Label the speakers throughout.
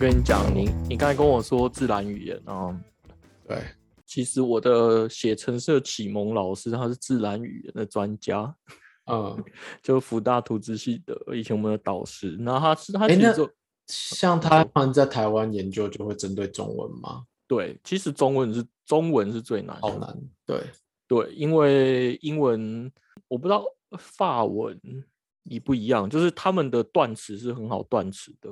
Speaker 1: 跟你讲，你你刚才跟我说自然语言啊，
Speaker 2: 对，
Speaker 1: 其实我的写程式启蒙老师他是自然语言的专家，
Speaker 2: 嗯，
Speaker 1: 就福大图资系的以前我们的导师，然后他是他其实就
Speaker 2: 像他们在台湾研究就会针对中文吗？
Speaker 1: 对，其实中文是中文是最难的，
Speaker 2: 好难，对，
Speaker 1: 对，因为英文我不知道法文一不一样，就是他们的断词是很好断词的，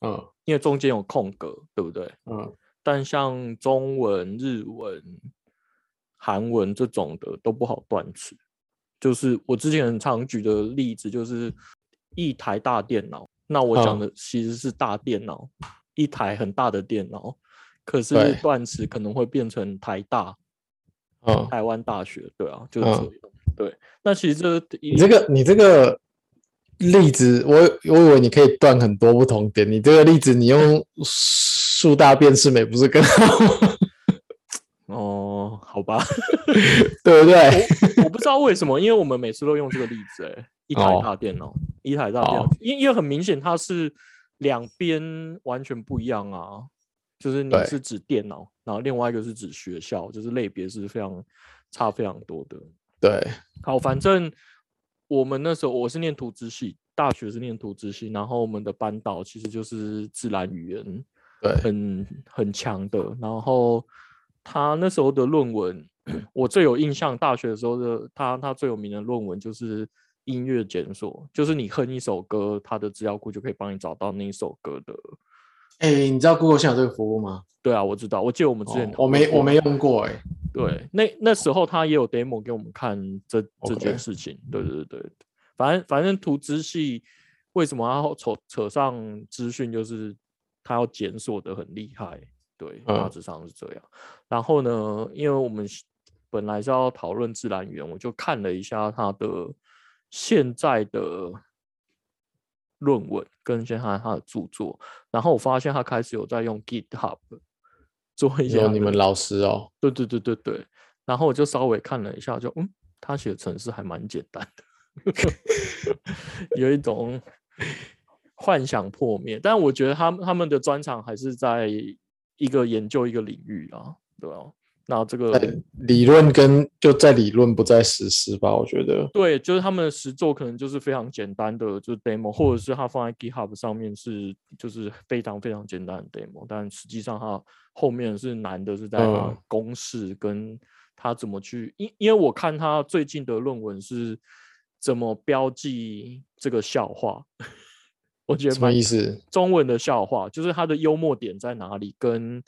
Speaker 2: 嗯
Speaker 1: 因为中间有空格，对不对？
Speaker 2: 嗯
Speaker 1: 但像中文、日文、韩文这种的都不好断词。就是我之前很常举的例子，就是一台大电脑。那我讲
Speaker 2: 嗯
Speaker 1: 的其实是大电脑，一台很大的电脑，可是
Speaker 2: 对
Speaker 1: 断词可能会变成台大、
Speaker 2: 嗯，
Speaker 1: 台湾大学，对啊，就是
Speaker 2: 嗯
Speaker 1: 这样。对，那其实这
Speaker 2: 你这个你这个例子，我我以为你可以断很多不同点，你这个例子你用树大便是美不是更好吗？
Speaker 1: 哦，好吧，
Speaker 2: 对不对？
Speaker 1: 我我不知道为什么，因为我们每次都用这个例子、欸，一台
Speaker 2: 哦
Speaker 1: 大电脑，一台大电脑
Speaker 2: 哦，
Speaker 1: 因因为很明显它是两边完全不一样啊，就是你是指电脑，然后另外一个是指学校，就是类别是非常差非常多的。
Speaker 2: 对，
Speaker 1: 好，反正我们那时候我是念图资系，大学是念图资系，然后我们的班导其实就是自然语言，
Speaker 2: 对
Speaker 1: 很很强的。然后他那时候的论文，我最有印象，大学的时候的他他最有名的论文就是音乐检索，就是你哼一首歌，他的资料库就可以帮你找到那一首歌的。
Speaker 2: 哎，你知道 Google 现在有这个服务吗？
Speaker 1: 对啊，我知道，我记得我们之前、
Speaker 2: 哦我没我没。用过，哎，
Speaker 1: 对，那那时候他也有 demo 给我们看这这件事情。对对对对，反正反正图资系为什么要扯扯上资讯，就是他要检索的很厉害。对，大
Speaker 2: 嗯
Speaker 1: 致上是这样。然后呢，因为我们本来是要讨论自然语言，我就看了一下他的现在的论文跟现在他的著作，然后我发现他开始有在用 GitHub 做一些
Speaker 2: 你们老师哦，
Speaker 1: 对对对对对，然后我就稍微看了一下就，嗯，他写的程式还蛮简单的，有一种幻想破灭。但我觉得他们他们的专长还是在一个研究一个领域啊，对吧、那这个
Speaker 2: 理论跟就在理论不在实施吧，我觉得。
Speaker 1: 对，就是他们的实作可能就是非常简单的，就是 demo，或者是他放在 GitHub 上面是就是非常非常简单的 demo，但实际上它后面是难的是在公式跟他怎么去，因因为我看他最近的论文是怎么标记这个笑话，我觉得
Speaker 2: 什么意思？
Speaker 1: 中文的笑话，就是它的幽默点在哪里，跟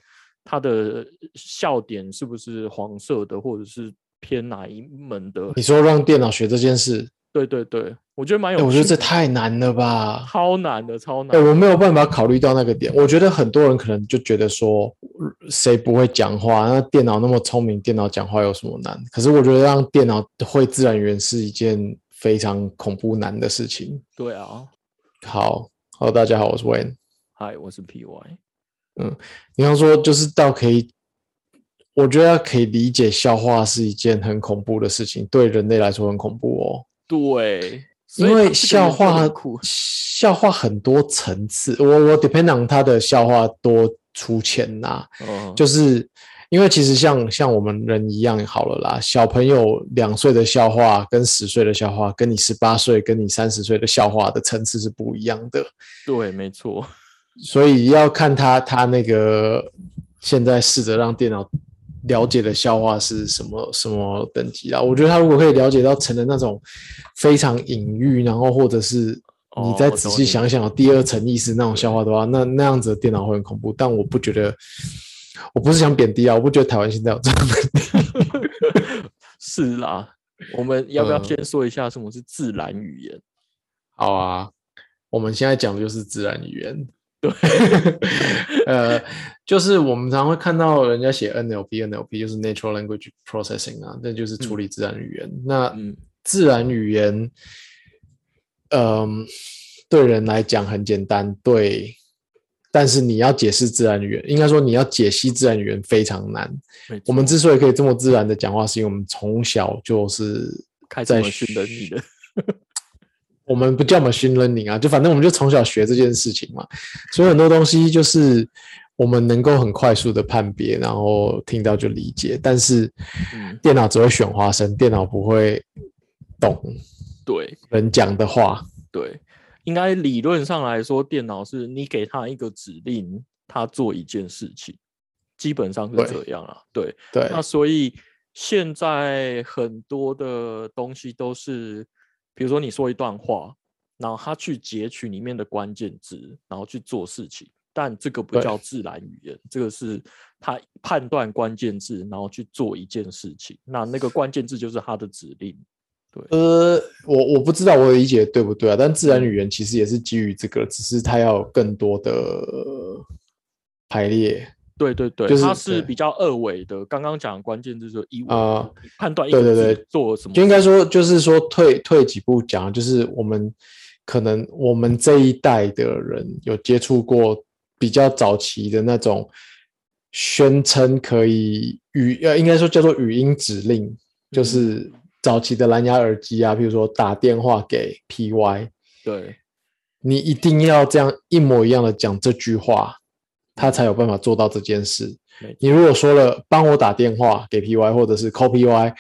Speaker 1: 它的笑点是不是黄色的，或者是偏哪一门的？
Speaker 2: 你说让电脑学这件事，
Speaker 1: 对对对，我觉得蛮有。
Speaker 2: 我觉得这太难了吧？
Speaker 1: 超难的，超难
Speaker 2: 哎，
Speaker 1: 的。
Speaker 2: 我没有办法考虑到那个点。我觉得很多人可能就觉得说，呃谁不会讲话？那电脑那么聪明，电脑讲话有什么难？可是我觉得让电脑会自然语言是一件非常恐怖难的事情。
Speaker 1: 对啊，
Speaker 2: 好，Hello，大家好，我是 Wayne。
Speaker 1: 嗨，我是 PY。
Speaker 2: 你刚说就是到可以，我觉得可以理解笑话是一件很恐怖的事情，对人类来说很恐怖哦。
Speaker 1: 对，
Speaker 2: 因为笑话
Speaker 1: 很酷
Speaker 2: 笑话很多层次，我我 depend on 他的笑话多粗浅呐、
Speaker 1: 嗯，
Speaker 2: 就是因为其实像像我们人一样好了啦，小朋友两岁的笑话跟十岁的笑话，跟你十八岁跟你三十岁的笑话的层次是不一样的，
Speaker 1: 对，没错，
Speaker 2: 所以要看他他那个现在试着让电脑了解的笑话是什么什么等级啦。我觉得他如果可以了解到成了那种非常隐喻，然后或者是你再仔细想想第二层意思那种笑话的话，那那样子的电脑会很恐怖。但我不觉得，我不是想贬低啊，我不觉得台湾现在有这样的。
Speaker 1: 是啦。我们要不要
Speaker 2: 嗯
Speaker 1: 先说一下什么是自然语言？
Speaker 2: 好啊，我们现在讲的就是自然语言。
Speaker 1: 对，
Speaker 2: 呃，就是我们常会看到人家写 NLP、NLP 就是 Natural Language Processing 啊，那就是处理自然语言。那
Speaker 1: 嗯
Speaker 2: 自然语言，嗯、对人来讲很简单，对，但是你要解释自然语言，应该说你要解析自然语言非常难。
Speaker 1: 没
Speaker 2: 我们之所以可以这么自然的讲话，是因为我们从小就是在
Speaker 1: 训的你的，
Speaker 2: 我们不叫 machine learning 啊，就反正我们就从小学这件事情嘛，所以很多东西就是我们能够很快速的判别，然后听到就理解，但是
Speaker 1: 嗯，
Speaker 2: 电脑只会选花生，电脑不会懂
Speaker 1: 对。
Speaker 2: 人讲的话。
Speaker 1: 对，应该理论上来说，电脑是你给它一个指令，它做一件事情，基本上是
Speaker 2: 对。
Speaker 1: 这样啊。对，
Speaker 2: 对。
Speaker 1: 那所以现在很多的东西都是，比如说你说一段话，然后他去截取里面的关键字，然后去做事情。但这个不叫自然语言，这个是他判断关键字，然后去做一件事情。那那个关键字就是他的指令。
Speaker 2: 呃，我我不知道我理解对不对啊，但自然语言其实也是基于这个，只是它要有更多的排列。
Speaker 1: 对对对，
Speaker 2: 就是
Speaker 1: 它是比较二维的。刚刚讲的关键就是一维判断一
Speaker 2: 对对对
Speaker 1: 做了什么。
Speaker 2: 就应该说，就是说退退几步讲，就是我们可能我们这一代的人有接触过比较早期的那种宣称可以语呃，应该说叫做语音指令，就是早期的蓝牙耳机啊，比如说打电话给 PY，
Speaker 1: 对。
Speaker 2: 你一定要这样一模一样的讲这句话，他才有办法做到这件事。你如果说了帮我打电话给 PY 或者是 call PY，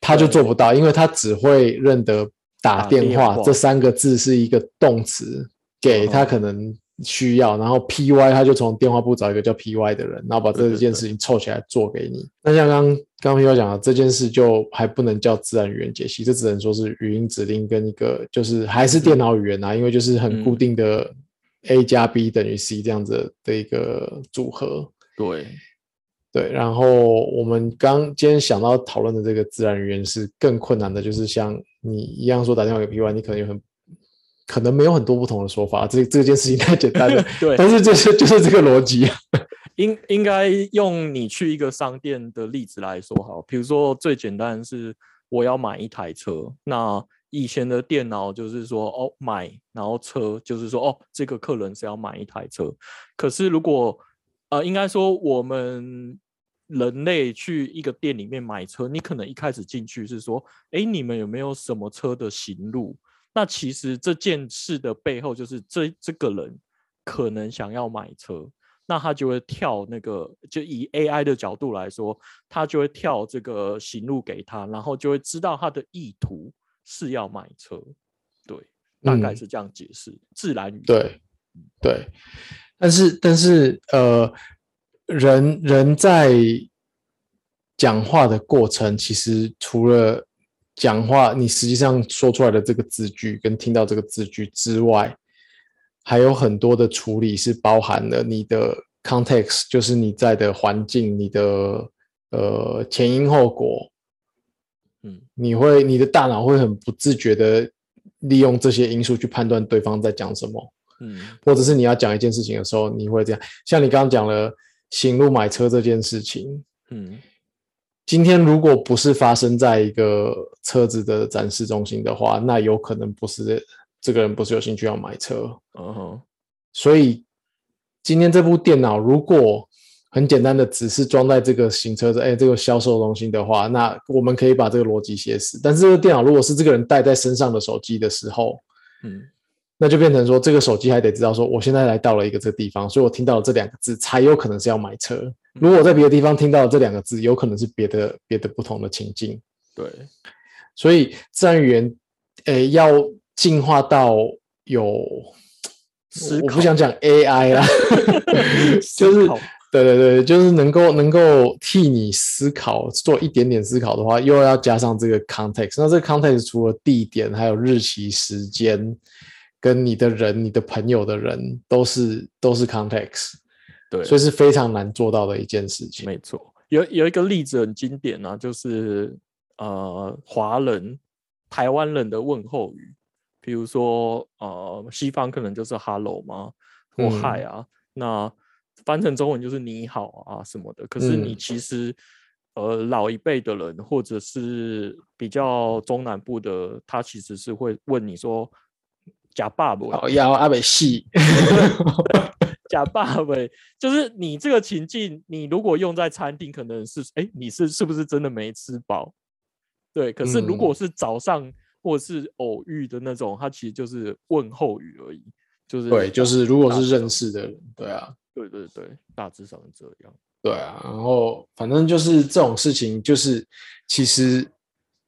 Speaker 2: 他就做不到，因为他只会认得打
Speaker 1: 打
Speaker 2: 电
Speaker 1: 电话。
Speaker 2: 话这三个字是一个动词，给他
Speaker 1: 嗯
Speaker 2: 可能需要，然后 PY 他就从电话簿找一个叫 PY 的人，然后把这件事情凑起来做给你。那像刚刚 PY 讲的这件事，就还不能叫自然语言解析，这只能说是语音指令跟一个就是还是电脑语言啊，因为就是很固
Speaker 1: 嗯
Speaker 2: 定的 A 加 B 等于 C 这样子的一个组合。
Speaker 1: 对
Speaker 2: 对，然后我们刚今天想到讨论的这个自然语言是更困难的，就是像你一样说打电话给 PY，你可能有很可能没有很多不同的说法，这这件事情太简单了。
Speaker 1: 对，
Speaker 2: 但是就是就是这个逻辑，
Speaker 1: 应应该用你去一个商店的例子来说好，比如说最简单的是我要买一台车，那以前的电脑就是说哦买，然后车就是说哦这个客人是要买一台车，可是如果呃应该说我们人类去一个店里面买车，你可能一开始进去是说，哎你们有没有什么车的行路？那其实这件事的背后就是这这个人可能想要买车。那他就会跳那个，就以 AI 的角度来说，他就会跳这个行路给他，然后就会知道他的意图是要买车，对，大概
Speaker 2: 嗯。
Speaker 1: 是这样解释。自然语，
Speaker 2: 对对，但是但是呃，人人在讲话的过程，其实除了讲话，你实际上说出来的这个字句跟听到这个字句之外，还有很多的处理是包含了你的 context，就是你在的环境，你的呃前因后果，
Speaker 1: 嗯，
Speaker 2: 你会你的大脑会很不自觉的利用这些因素去判断对方在讲什么。
Speaker 1: 嗯
Speaker 2: 或者是你要讲一件事情的时候，你会这样。像你刚刚讲了行路买车这件事情，
Speaker 1: 嗯
Speaker 2: 今天如果不是发生在一个车子的展示中心的话，那有可能不是这个人不是有兴趣要买车。
Speaker 1: 嗯哼，
Speaker 2: 所以今天这部电脑如果很简单的只是装在这个行车的哎这个销售中心的话，那我们可以把这个逻辑写死。但是这个电脑如果是这个人带在身上的手机的时候，
Speaker 1: 嗯
Speaker 2: 那就变成说，这个手机还得知道说，我现在来到了一个这个地方，所以我听到了这两个字，才有可能是要买车。如果我在别的地方听到了这两个字，有可能是别的别的不同的情境。
Speaker 1: 对，
Speaker 2: 所以自然语言，诶，要进化到有，我不想讲 AI 啦，就是对对对，就是能够能够替你思考，做一点点思考的话，又要加上这个 context。那这个 context 除了地点，还有日期、时间，跟你的人、你的朋友的人，都是都是 context，
Speaker 1: 对，
Speaker 2: 所以是非常难做到的一件事情。
Speaker 1: 没错，有有一个例子很经典啊，就是呃华人、台湾人的问候语，比如说呃西方可能就是 hello 嘛，或
Speaker 2: 嗯
Speaker 1: hi 啊，那翻成中文就是你好啊什么的。可是你
Speaker 2: 嗯
Speaker 1: 其实、呃老一辈的人，或者是比较中南部的，他其实是会问你说假爸爸，
Speaker 2: 好，要阿北戏，
Speaker 1: 假爸爸，就是你这个情境，你如果用在餐厅，可能是哎，你是是不是真的没吃饱？对，可是如果
Speaker 2: 嗯
Speaker 1: 是早上或是偶遇的那种，它其实就是问候语而已，就是
Speaker 2: 对，就是如果是认识的人，对啊，
Speaker 1: 对对对，大致上是这样。
Speaker 2: 对啊，然后反正就是这种事情，就是其实，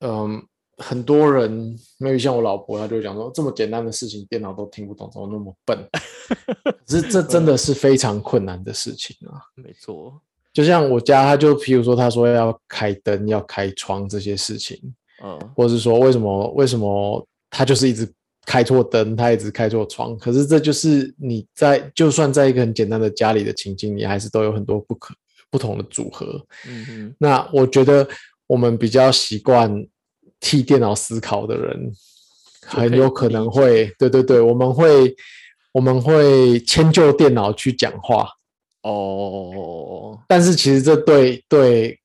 Speaker 2: 嗯，很多人，maybe 像我老婆，她就会讲说，这么简单的事情，电脑都听不懂，怎么那么笨？可是这真的是非常困难的事情啊！
Speaker 1: 没错，
Speaker 2: 就像我家，他就譬如说，他说要开灯、要开窗这些事情，
Speaker 1: 嗯，
Speaker 2: 或者是说为什么为什么他就是一直开错灯，他一直开错窗，可是这就是你在就算在一个很简单的家里的情境，你还是都有很多不可不同的组合。
Speaker 1: 嗯嗯，
Speaker 2: 那我觉得我们比较习惯替电脑思考的人，很有可能会，对对对，我们会我们会迁就电脑去讲话，
Speaker 1: 哦，
Speaker 2: 但是其实这对对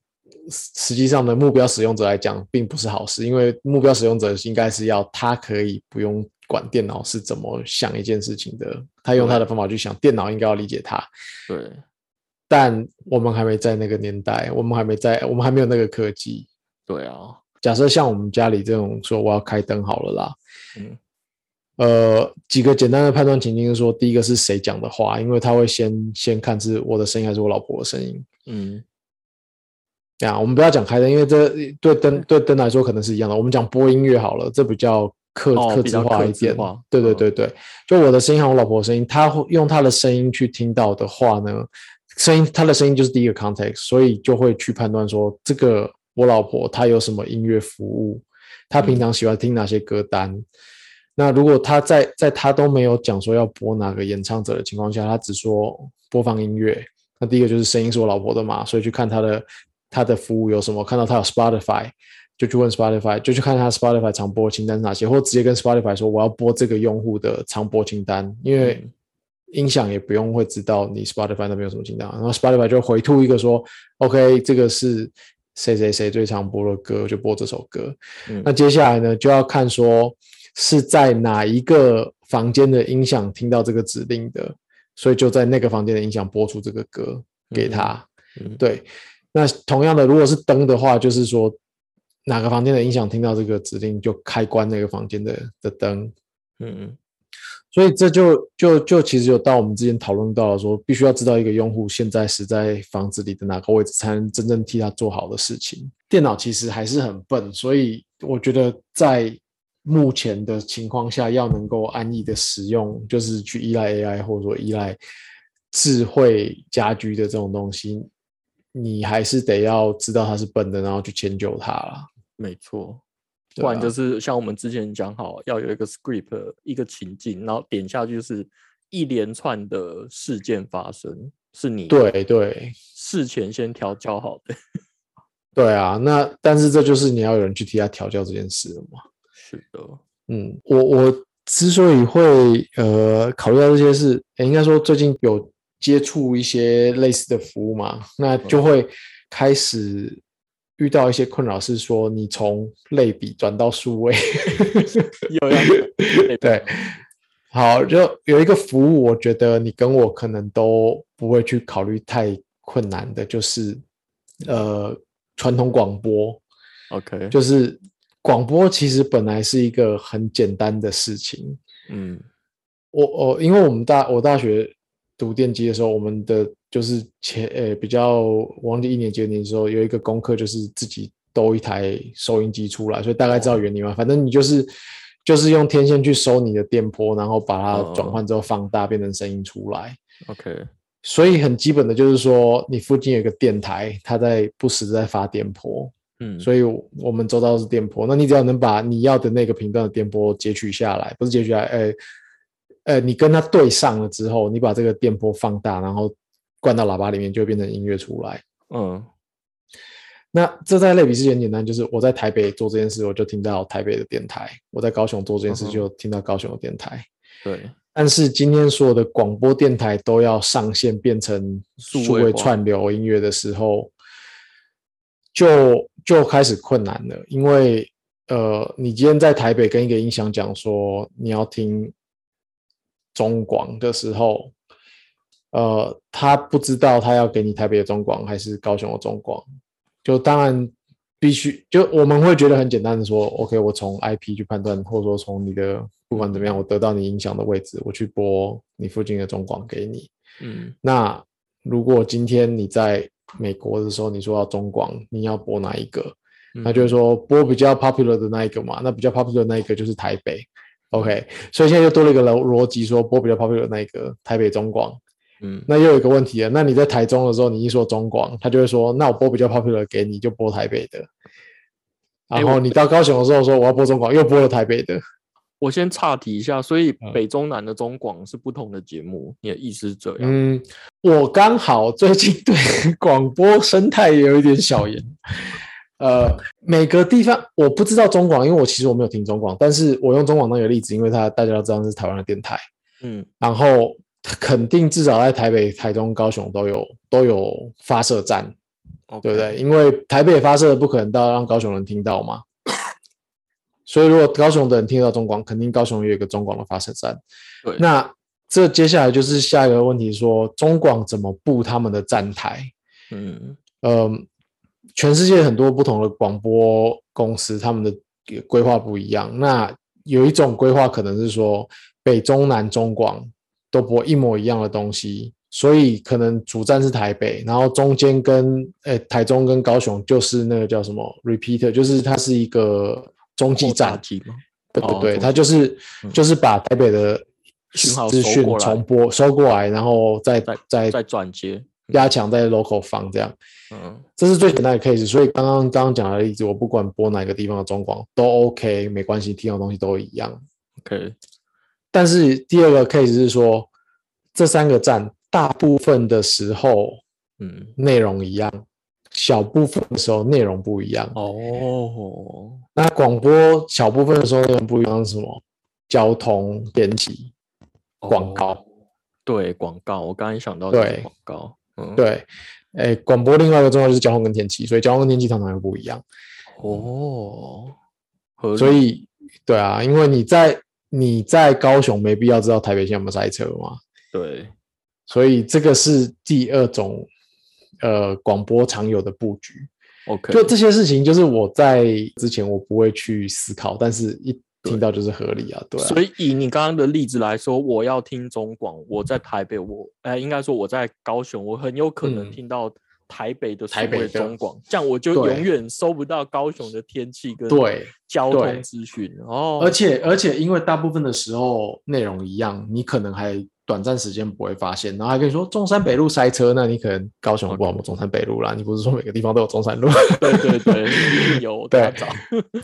Speaker 2: 实际上的目标使用者来讲并不是好事，因为目标使用者应该是要他可以不用管电脑是怎么想一件事情的，他用他的方法去想，电脑应该要理解他。
Speaker 1: 对，
Speaker 2: 但我们还没在那个年代，我们还没在，我们还没有那个科技。
Speaker 1: 对啊，
Speaker 2: 假设像我们家里这种说我要开灯好了啦，
Speaker 1: 嗯，
Speaker 2: 呃，几个简单的判断情境是说，第一个是谁讲的话，因为他会先先看是我的声音还是我老婆的声音。
Speaker 1: 嗯，
Speaker 2: 这样，我们不要讲开灯，因为这对灯对灯来说可能是一样的。我们讲播音乐好了，这比较克克制
Speaker 1: 哦比较克
Speaker 2: 化一点。对对
Speaker 1: 嗯
Speaker 2: 对对，就我的声音和我老婆的声音，他会用他的声音去听到的话呢，声音他的声音就是第一个 context，所以就会去判断说这个我老婆她有什么音乐服务，她平
Speaker 1: 嗯
Speaker 2: 常喜欢听哪些歌单。那如果他在在他都没有讲说要播哪个演唱者的情况下，他只说播放音乐，那第一个就是声音是我老婆的嘛，所以去看他的他的服务有什么，看到他有 Spotify，就去问 Spotify，就去看他 Spotify 常播清单是哪些，或直接跟 Spotify 说我要播这个用户的常播清单，因为
Speaker 1: 嗯
Speaker 2: 音响也不用会知道你 Spotify 那边有什么清单，然后 Spotify 就回吐一个说 OK，这个是谁谁谁最常播的歌，就播这首歌。
Speaker 1: 嗯
Speaker 2: 那接下来呢，就要看说是在哪一个房间的音响听到这个指令的，所以就在那个房间的音响播出这个歌给他。
Speaker 1: 嗯
Speaker 2: 对，那同样的，如果是灯的话，就是说哪个房间的音响听到这个指令，就开关那个房间的的灯。
Speaker 1: 嗯
Speaker 2: 所以这就就就其实有到我们之前讨论到了说，必须要知道一个用户现在是在房子里的哪个位置，才能真正替他做好的事情。电脑其实还是很笨，所以我觉得在目前的情况下，要能够安逸的使用，就是去依赖 AI 或者说依赖智慧家居的这种东西，你还是得要知道它是笨的，然后去迁就它啦。
Speaker 1: 没错，不然就
Speaker 2: 啊
Speaker 1: 是像我们之前讲好，要有一个 script 一个情境，然后点下去就是一连串的事件发生，是你
Speaker 2: 对对
Speaker 1: 事前先调教好的。
Speaker 2: 对啊，那但是这就是你要有人去替他调教这件事了嘛。
Speaker 1: 是的，
Speaker 2: 嗯，我我之所以会呃考虑到这些事，诶应该说最近有接触一些类似的服务嘛，那就会开始遇到一些困扰，是说你从类比转到数位，
Speaker 1: 又要
Speaker 2: 对，好，就有一个服务，我觉得你跟我可能都不会去考虑太困难的，就是呃传统广播
Speaker 1: ，OK，
Speaker 2: 就是广播其实本来是一个很简单的事情。
Speaker 1: 嗯。
Speaker 2: 我我因为我们大我大学读电机的时候，我们的就是前呃比较我忘记一年级二年级的时候有一个功课，就是自己兜一台收音机出来，所以大概知道原理嘛。反正你就是就是用天线去收你的电波，然后把它转换之后放大变成声音出来。
Speaker 1: OK，
Speaker 2: 所以很基本的就是说，你附近有一个电台，它在不时在发电波，
Speaker 1: 嗯，
Speaker 2: 所以我们周遭是电波，那你只要能把你要的那个频段的电波截取下来，不是截取下来，呃呃，你跟它对上了之后，你把这个电波放大，然后灌到喇叭里面，就会变成音乐出来。
Speaker 1: 嗯
Speaker 2: 那这在类比之前简单，就是我在台北做这件事，我就听到台北的电台；我在高雄做这件事，就听到高雄的电台。
Speaker 1: 对，
Speaker 2: 但是今天所有的广播电台都要上线变成数位串流音乐的时候，就就开始困难了。因为呃，你今天在台北跟一个音响讲说你要听中广的时候，呃，他不知道他要给你台北的中广还是高雄的中广。就当然必须就我们会觉得很简单的说，OK，我从 IP 去判断，或者说从你的不管怎么样，我得到你影响的位置，我去播你附近的中广给你。
Speaker 1: 嗯
Speaker 2: 那如果今天你在美国的时候，你说要中广，你要播哪一个？
Speaker 1: 嗯
Speaker 2: 那就是说播比较 popular 的那一个嘛，那比较 popular 的那一个就是台北，OK，所以现在又多了一个逻逻辑，说播比较 popular 的那一个台北中广，
Speaker 1: 嗯。
Speaker 2: 那又有一个问题了，那你在台中的时候，你一说中广，他就会说，那我播比较 popular 给你，就播台北的，然后你到高雄的时候说我要播中广，又播了台北的，
Speaker 1: 我先岔题一下，所以
Speaker 2: 嗯。
Speaker 1: 北中南的中广是不同的节目，你的意思是这样？
Speaker 2: 嗯，我刚好最近对 广播生态也有一点小研，呃，每个地方我不知道中广，因为我其实我没有听中广，但是我用中广当一个例子，因为它大家都知道是台湾的电台，
Speaker 1: 嗯。
Speaker 2: 然后肯定至少在台北、台中、高雄都有都有发射站，对不对？因为台北发射的不可能到让高雄人听到嘛，所以如果高雄的人听到中广，肯定高雄也有一个中广的发射站。
Speaker 1: 对，
Speaker 2: 那这接下来就是下一个问题说中广怎么布他们的站台？
Speaker 1: 嗯
Speaker 2: 嗯，全世界很多不同的广播公司，他们的规划不一样。那有一种规划可能是说北中南中广都播一模一样的东西，所以可能主站是台北，然后中间跟呃台中跟高雄就是那个叫什么 repeater，就是它是一个中继站。
Speaker 1: 机吗？
Speaker 2: 对对对，
Speaker 1: 哦
Speaker 2: 它就是
Speaker 1: 嗯
Speaker 2: 就是把台北的
Speaker 1: 讯号
Speaker 2: 资讯重播收过来，然后再
Speaker 1: 再
Speaker 2: 再
Speaker 1: 再转接。
Speaker 2: 加强在 local 放这样。
Speaker 1: 嗯
Speaker 2: 这是最简单的 case，所以刚刚刚刚讲的例子，我不管播哪个地方的中广都 OK，没关系，听到的东西都一样。
Speaker 1: ，OK，
Speaker 2: 但是第二个 case 是说，这三个站大部分的时候
Speaker 1: 嗯，
Speaker 2: 内容一样，小部分的时候内容不一样。
Speaker 1: 哦，
Speaker 2: 那广播小部分的时候内容不一样是什么？交通、编辑、广告。
Speaker 1: 哦对广告，我刚才想到
Speaker 2: 对
Speaker 1: 广告，嗯，，
Speaker 2: 对，哎，广播另外一个重要就是交通跟天气，所以交通跟天气常常又不一样。
Speaker 1: 哦，
Speaker 2: 所以，对啊，因为你在你在高雄没必要知道台北现在有没有塞车嘛，
Speaker 1: 对，
Speaker 2: 所以这个是第二种呃广播常有的布局。
Speaker 1: OK，
Speaker 2: 就这些事情，就是我在之前我不会去思考，但是一听到就是合理啊，对啊。
Speaker 1: 所以以你刚刚的例子来说，我要听中广，我在台北，我哎，应该说我在高雄，我很有可能
Speaker 2: 嗯
Speaker 1: 听到台北的
Speaker 2: 台北的
Speaker 1: 中广，这样我就永远收不到高雄的天气跟
Speaker 2: 对对
Speaker 1: 交通资讯哦。
Speaker 2: 而且而且，因为大部分的时候内容一样，你可能还短暂时间不会发现，然后还跟你说中山北路塞车，那你可能高雄不好中山北路啦，你不是说每个地方都有中山路？
Speaker 1: 对对对，一定有
Speaker 2: 对。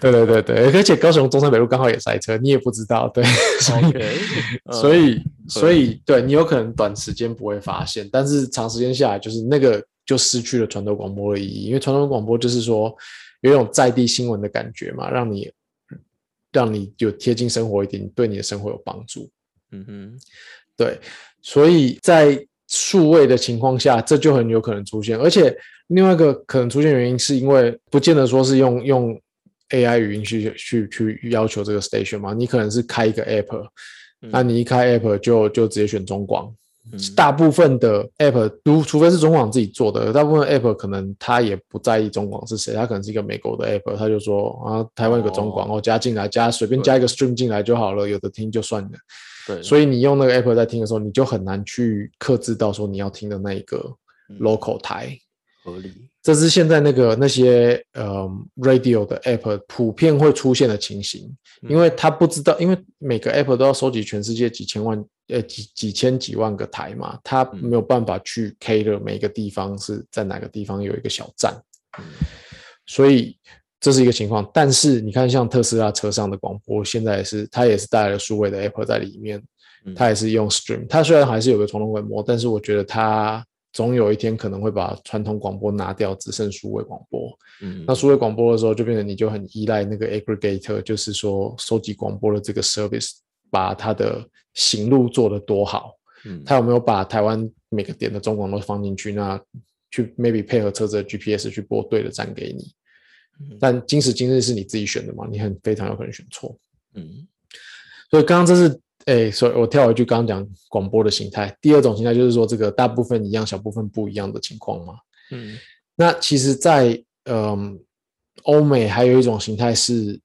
Speaker 2: 对对对对，而且高雄中山北路刚好也塞车，你也不知道，对，所以
Speaker 1: OK，
Speaker 2: 所
Speaker 1: 嗯
Speaker 2: 以所以对你有可能短时间不会发现，但是长时间下来，就是那个就失去了传统广播的意义，因为传统广播就是说有一种在地新闻的感觉嘛，让你让你有贴近生活一点，对你的生活有帮助。
Speaker 1: 嗯哼，
Speaker 2: 对，所以在数位的情况下，这就很有可能出现。而且另外一个可能出现原因，是因为不见得说是用用 AI 语音去去去要求这个 station 嘛，你可能是开一个 app，、
Speaker 1: 嗯
Speaker 2: 那你一开 app 就就直接选中广。
Speaker 1: 嗯
Speaker 2: 大部分的 app，除除非是中广自己做的，大部分 app 可能他也不在意中广是谁，他可能是一个美国的 app，他就说啊，台湾有个中广，
Speaker 1: 哦
Speaker 2: 哦，加进来，加随便加一个 stream 进来就好了，有的听就算了。
Speaker 1: 对，
Speaker 2: 所以你用那个 app 在听的时候，你就很难去克制到说你要听的那一个
Speaker 1: 嗯
Speaker 2: local 台。
Speaker 1: 合理。
Speaker 2: 这是现在那个那些呃 radio 的 app 普遍会出现的情形，因为他不知道，因为每个 app 都要收集全世界几千万呃几几千几万个台嘛，他没有办法去 cater 每个地方是在哪个地方有一个小站，
Speaker 1: 嗯
Speaker 2: 所以这是一个情况。但是你看，像特斯拉车上的广播，现在也是它也是带来了数位的 Apple 在里面，
Speaker 1: 嗯
Speaker 2: 它也是用 stream，它虽然还是有个传统广播，但是我觉得它总有一天可能会把传统广播拿掉，只剩数位广播。
Speaker 1: 嗯
Speaker 2: 那数位广播的时候，就变成你就很依赖那个 aggregator，就是说收集广播的这个 service，把它的行路做得多好。
Speaker 1: 嗯
Speaker 2: 他有没有把台湾每个点的中广都放进去？那去 maybe 配合车子的 GPS 去播对的站给你。
Speaker 1: 嗯
Speaker 2: 但今时今日是你自己选的嘛，你很非常有可能选错。
Speaker 1: 嗯
Speaker 2: 所以刚刚这是，哎，所以我跳回去刚刚讲广播的形态。第二种形态就是说，这个大部分一样，小部分不一样的情况嘛。
Speaker 1: 嗯
Speaker 2: 那其实在，嗯欧美还有一种形态是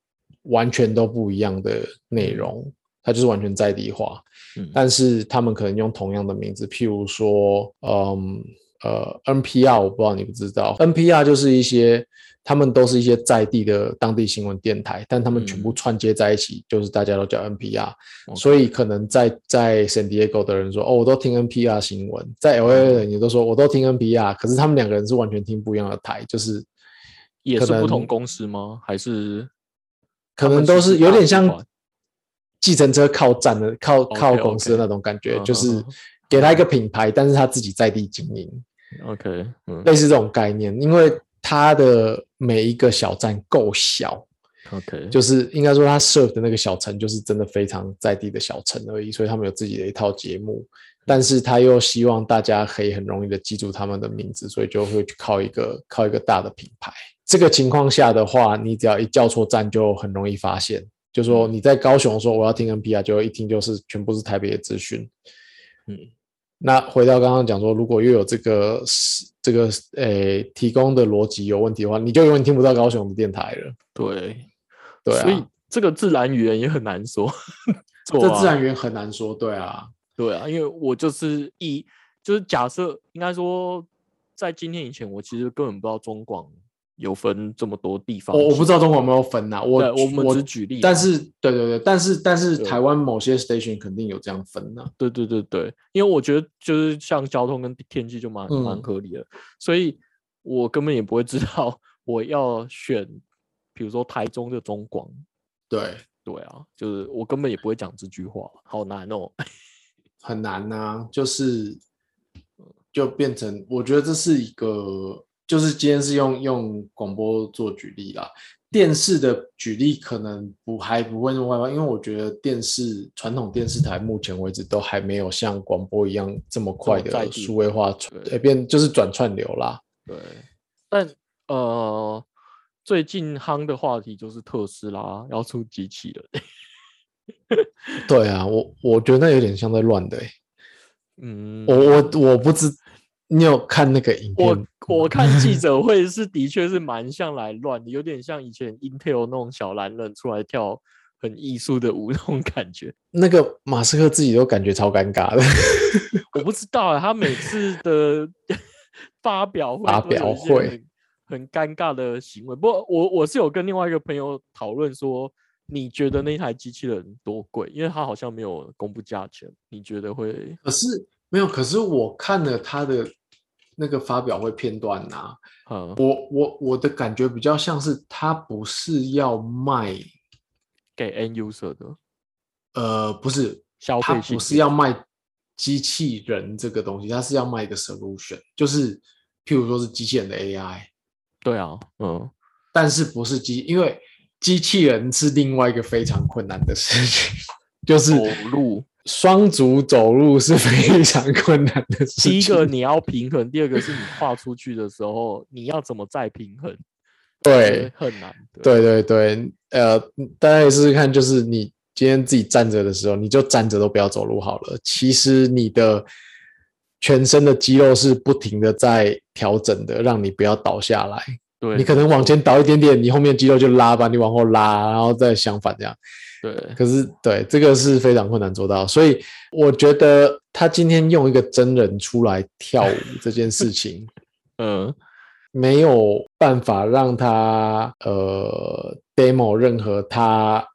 Speaker 2: 完全都不一样的内容，它就是完全在地化，
Speaker 1: 嗯。
Speaker 2: 但是他们可能用同样的名字，譬如说，嗯呃，NPR，我不知道你不知道，NPR 就是一些他们都是一些在地的当地新闻电台，但他们全部串接在一起，就是大家都叫 NPR，、所以可能在在 San Diego 的人说，哦，我都听 NPR 新闻，在 LA 的人也都说我都听 NPR，可是他们两个人是完全听不一样的台，就是可
Speaker 1: 也是不同公司吗？还是
Speaker 2: 可能都是有点像计程车靠站的靠靠公司的那种感觉，
Speaker 1: 嗯
Speaker 2: 就是给他一个品牌，但是他自己在地经营
Speaker 1: ，OK，嗯。
Speaker 2: 类似这种概念，因为它的每一个小站够小
Speaker 1: ，，OK，
Speaker 2: 就是应该说他 serve 的那个小城就是真的非常在地的小城而已，所以他们有自己的一套节目，但是他又希望大家可以很容易的记住他们的名字，所以就会去靠一个靠一个大的品牌。这个情况下的话，你只要一叫错站，就很容易发现。就说你在高雄说我要听 NPR，就一听就是全部是台北的资讯。
Speaker 1: 嗯，
Speaker 2: 那回到刚刚讲说，如果又有这个这个诶提供的逻辑有问题的话，你就永远听不到高雄的电台了。
Speaker 1: 对，
Speaker 2: 对啊
Speaker 1: 所以
Speaker 2: 啊，
Speaker 1: 这个自然语言也很难说。啊
Speaker 2: 这自然语言很难说。对啊，
Speaker 1: 对啊，因为我就是以就是假设，应该说在今天以前，我其实根本不知道中广有分这么多地方
Speaker 2: 我我不知
Speaker 1: 道，
Speaker 2: 中国有没有分呐、我
Speaker 1: 我们只举例啊，
Speaker 2: 但是对对对，但是但是台湾某些 station 肯定有这样分呐、
Speaker 1: 对对对对，因为我觉得就是像交通跟天气就蛮蛮
Speaker 2: 嗯。
Speaker 1: 合理的，所以我根本也不会知道我要选，比如说台中的中广，
Speaker 2: 对，
Speaker 1: 对啊，就是我根本也不会讲这句话，好难哦。
Speaker 2: 很难呐、就是就变成，我觉得这是一个，就是今天是用用广播做举例啦。电视的举例可能不还不会那么外放，因为我觉得电视传统电视台目前为止都还没有像广播一样这么快的数位化传，
Speaker 1: 对
Speaker 2: 呃变就是转串流啦。
Speaker 1: 对，但呃，最近夯的话题就是特斯拉要出机器人，
Speaker 2: 对啊，我我觉得那有点像在乱的、欸。
Speaker 1: 嗯，
Speaker 2: 我我我不知，你有看那个影片？
Speaker 1: 我我看记者会是的确是蛮像来乱的，有点像以前 Intel 那种小蓝人出来跳很艺术的舞 那种感觉。
Speaker 2: 那个马斯克自己都感觉超尴尬的。
Speaker 1: 我不知道啊，他每次的 发表会
Speaker 2: 发表会
Speaker 1: 很很尴尬的行为。不过我我是有跟另外一个朋友讨论说，你觉得那台机器人多贵？因为他好像没有公布价钱，你觉得会？
Speaker 2: 可是没有，可是我看了他的那个发表会片段呐、
Speaker 1: 嗯，
Speaker 2: 我我我的感觉比较像是他不是要卖，
Speaker 1: 给 N user 的。
Speaker 2: 呃，不是，
Speaker 1: 消
Speaker 2: 他不是要卖机器人这个东西，他是要卖一个 solution，就是譬如说是机器人的 AI，
Speaker 1: 对啊，嗯，
Speaker 2: 但是不是机，因为机器人是另外一个非常困难的事情，就是
Speaker 1: 走路。
Speaker 2: 双足走路是非常困难的事情。
Speaker 1: 第一个你要平衡，第二个是你跨出去的时候，你要怎么再平衡？
Speaker 2: 对，
Speaker 1: 很难的。
Speaker 2: 对对对，呃，大家也试试看，就是你今天自己站着的时候，你就站着都不要走路好了。其实你的全身的肌肉是不停的在调整的，让你不要倒下来。
Speaker 1: 对，
Speaker 2: 你可能往前倒一点点，你后面肌肉就拉吧你往后拉，然后再相反这样。
Speaker 1: 对，
Speaker 2: 可是对这个是非常困难做到，所以我觉得他今天用一个真人出来跳舞这件事情，
Speaker 1: 嗯，
Speaker 2: 没有办法让他呃 demo 任何他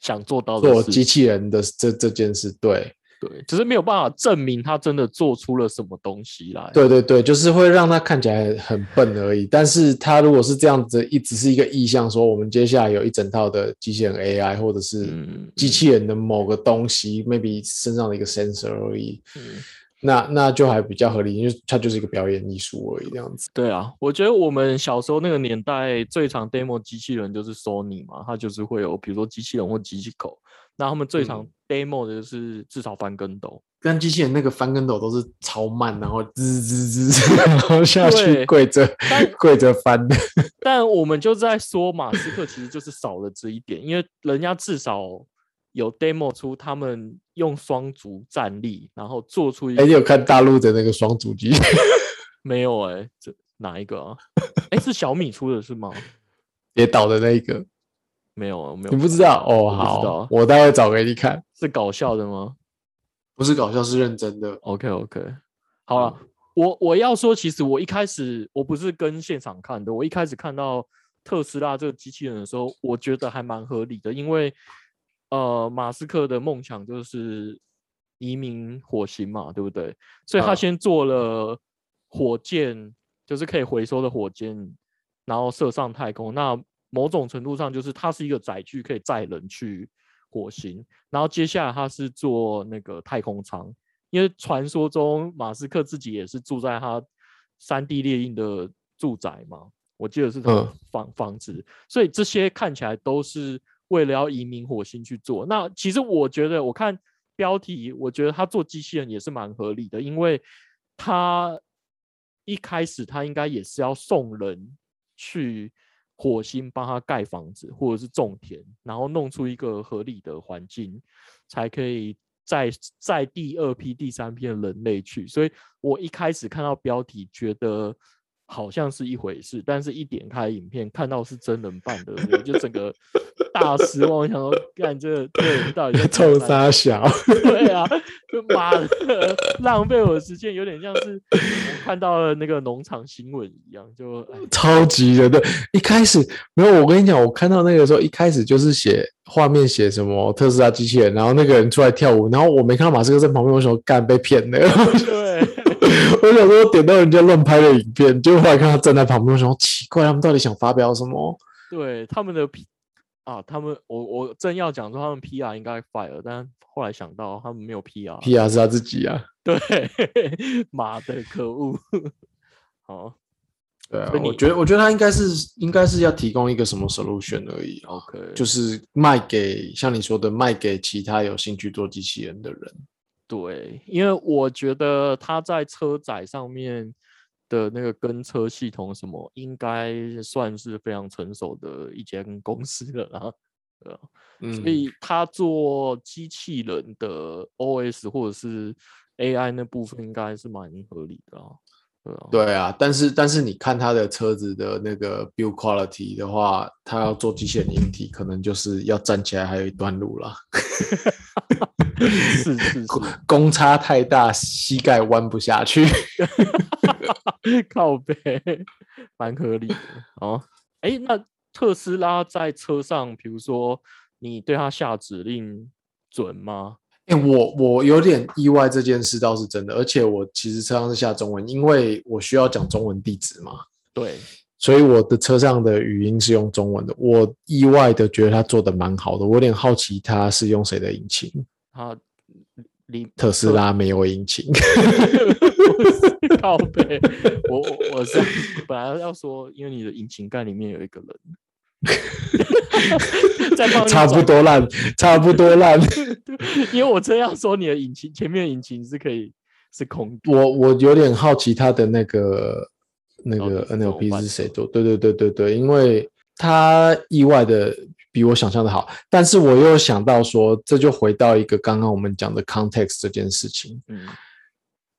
Speaker 1: 想做到的
Speaker 2: 做机器人的这这件事。对
Speaker 1: 对，只是没有办法证明他真的做出了什么东西来。
Speaker 2: 对对对，就是会让他看起来很笨而已。但是他如果是这样子，一直是一个意向，说我们接下来有一整套的机器人 AI 或者是
Speaker 1: 嗯
Speaker 2: 机器人的某个东西、m a y b e 身上的一个 sensor 而已。
Speaker 1: 嗯，
Speaker 2: 那那就还比较合理，因为它就是一个表演艺术而已，这样子。
Speaker 1: 对啊，我觉得我们小时候那个年代最常 demo 机器人就是 Sony 嘛，它就是会有比如说机器人或机器狗，那他们最常
Speaker 2: 嗯
Speaker 1: demo 的就是至少翻跟斗。
Speaker 2: 跟机器人那个翻跟斗都是超慢，然后滋滋滋，然后下去跪着 跪着翻的。
Speaker 1: 但我们就在说马斯克其实就是少了这一点，因为人家至少有 demo 出他们用双足站立，然后做出一
Speaker 2: 哎，你有看大陆的那个双足机？
Speaker 1: 没有哎、这哪一个啊？哎、是小米出的是吗？
Speaker 2: 跌倒的那一个，
Speaker 1: 没有啊，没有，
Speaker 2: 你不知道哦？
Speaker 1: 我不知
Speaker 2: 好
Speaker 1: 道，
Speaker 2: 我待会找给你看，
Speaker 1: 是搞笑的吗
Speaker 2: 不是搞笑，是认真的。
Speaker 1: ？OK OK，好了，我我要说，其实我一开始我不是跟现场看的，我一开始看到特斯拉这个机器人的时候，我觉得还蛮合理的，因为呃，马斯克的梦想就是移民火星嘛，对不对？所以他
Speaker 2: 嗯
Speaker 1: 先做了火箭，就是可以回收的火箭，然后射上太空。那某种程度上就是它是一个载具，可以载人去火星。然后接下来他是做那个太空舱，因为传说中马斯克自己也是住在他三 D 列印的住宅嘛，我记得是他房房子，所以这些看起来都是为了要移民火星去做。那其实我觉得，我看标题，我觉得他做机器人也是蛮合理的，因为他一开始他应该也是要送人去火星帮他盖房子或者是种田，然后弄出一个合理的环境，才可以在在第二批、第三批的人类去。所以我一开始看到标题，觉得好像是一回事，但是一点开影片看到是真人扮的，我就整个大失望。我想说，干这个这个人到底在
Speaker 2: 冲
Speaker 1: 冲啥
Speaker 2: 沙 小，
Speaker 1: 对啊，就妈的浪费我的时间，有点像是看到了那个农场新闻一样，就哎
Speaker 2: 超级的。对，一开始没有，我跟你讲，我看到那个时候，一开始就是写画面写什么特斯拉机器人，然后那个人出来跳舞，然后我没看到马斯克在旁边，我想说干被骗了。
Speaker 1: 对，
Speaker 2: 我想说点到人家乱拍的影片，结果后来看他站在旁边，我想说奇怪，他们到底想发表什么？
Speaker 1: 对他们的 P 啊，他们我我正要讲说他们 PR 应该 fire，但后来想到他们没有
Speaker 2: PR，PR 是他自己啊，
Speaker 1: 对，妈的可恶，好
Speaker 2: 对啊我觉得我觉得他应该是应该是要提供一个什么 solution 而已啊
Speaker 1: ，，OK，
Speaker 2: 就是卖给像你说的卖给其他有兴趣做机器人的人。
Speaker 1: 对，因为我觉得他在车载上面的那个跟车系统什么，应该算是非常成熟的一间公司了啦。对啊，
Speaker 2: 嗯
Speaker 1: 所以他做机器人的 OS 或者是 AI 那部分，应该是蛮合理的啊。对啊，
Speaker 2: 但是但是你看他的车子的那个 build quality 的话，他要做机械人硬体，可能就是要站起来还有一段路啦。
Speaker 1: 是 是是，
Speaker 2: 公差太大，膝盖弯不下去。
Speaker 1: 靠背，蛮合理的哦。哎，那特斯拉在车上，比如说你对它下指令准吗？
Speaker 2: 哎、我我有点意外，这件事倒是真的，而且我其实车上是下中文，因为我需要讲中文地址嘛，
Speaker 1: 对，
Speaker 2: 所以我的车上的语音是用中文的。我意外的觉得他做的蛮好的，我有点好奇他是用谁的引擎。
Speaker 1: 它里
Speaker 2: 特斯拉没有引擎，
Speaker 1: 靠背，我我我是本来要说，因为你的引擎盖里面有一个人，再帮你
Speaker 2: 差不多烂，差不多烂。
Speaker 1: 因为我真要说你的引擎前面的引擎是可以是空的，
Speaker 2: 我我有点好奇他的那个那个 NLP 是谁做？对对对对对，因为他意外的比我想象的好，但是我又想到说，这就回到一个刚刚我们讲的 context 这件事情，
Speaker 1: 嗯，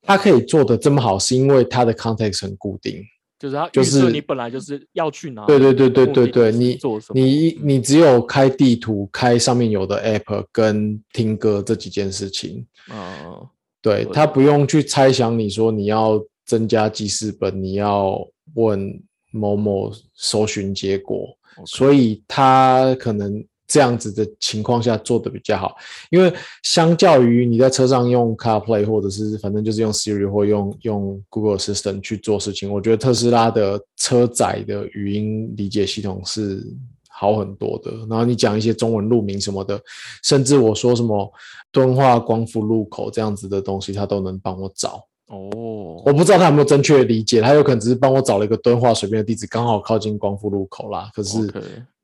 Speaker 2: 他可以做的这么好，是因为他的 context 很固定。
Speaker 1: 就是他
Speaker 2: 就是
Speaker 1: 预设你本来就是要去哪里，
Speaker 2: 对对对对对对，你？你你只有开地图、开上面有的 app 跟听歌这几件事情。
Speaker 1: 嗯，
Speaker 2: 对
Speaker 1: 对
Speaker 2: 他不用去猜想你说你要增加记事本，你要问某某搜寻结果所以他可能这样子的情况下做的比较好，因为相较于你在车上用 CarPlay 或者是反正就是用 Siri 或用用 Google Assistant 去做事情，我觉得特斯拉的车载的语音理解系统是好很多的。然后你讲一些中文路名什么的，甚至我说什么敦化光复路口这样子的东西，它都能帮我找。
Speaker 1: 哦
Speaker 2: 我不知道他有没有正确的理解，他有可能只是帮我找了一个敦化水边的地址，刚好靠近光复路口啦。可是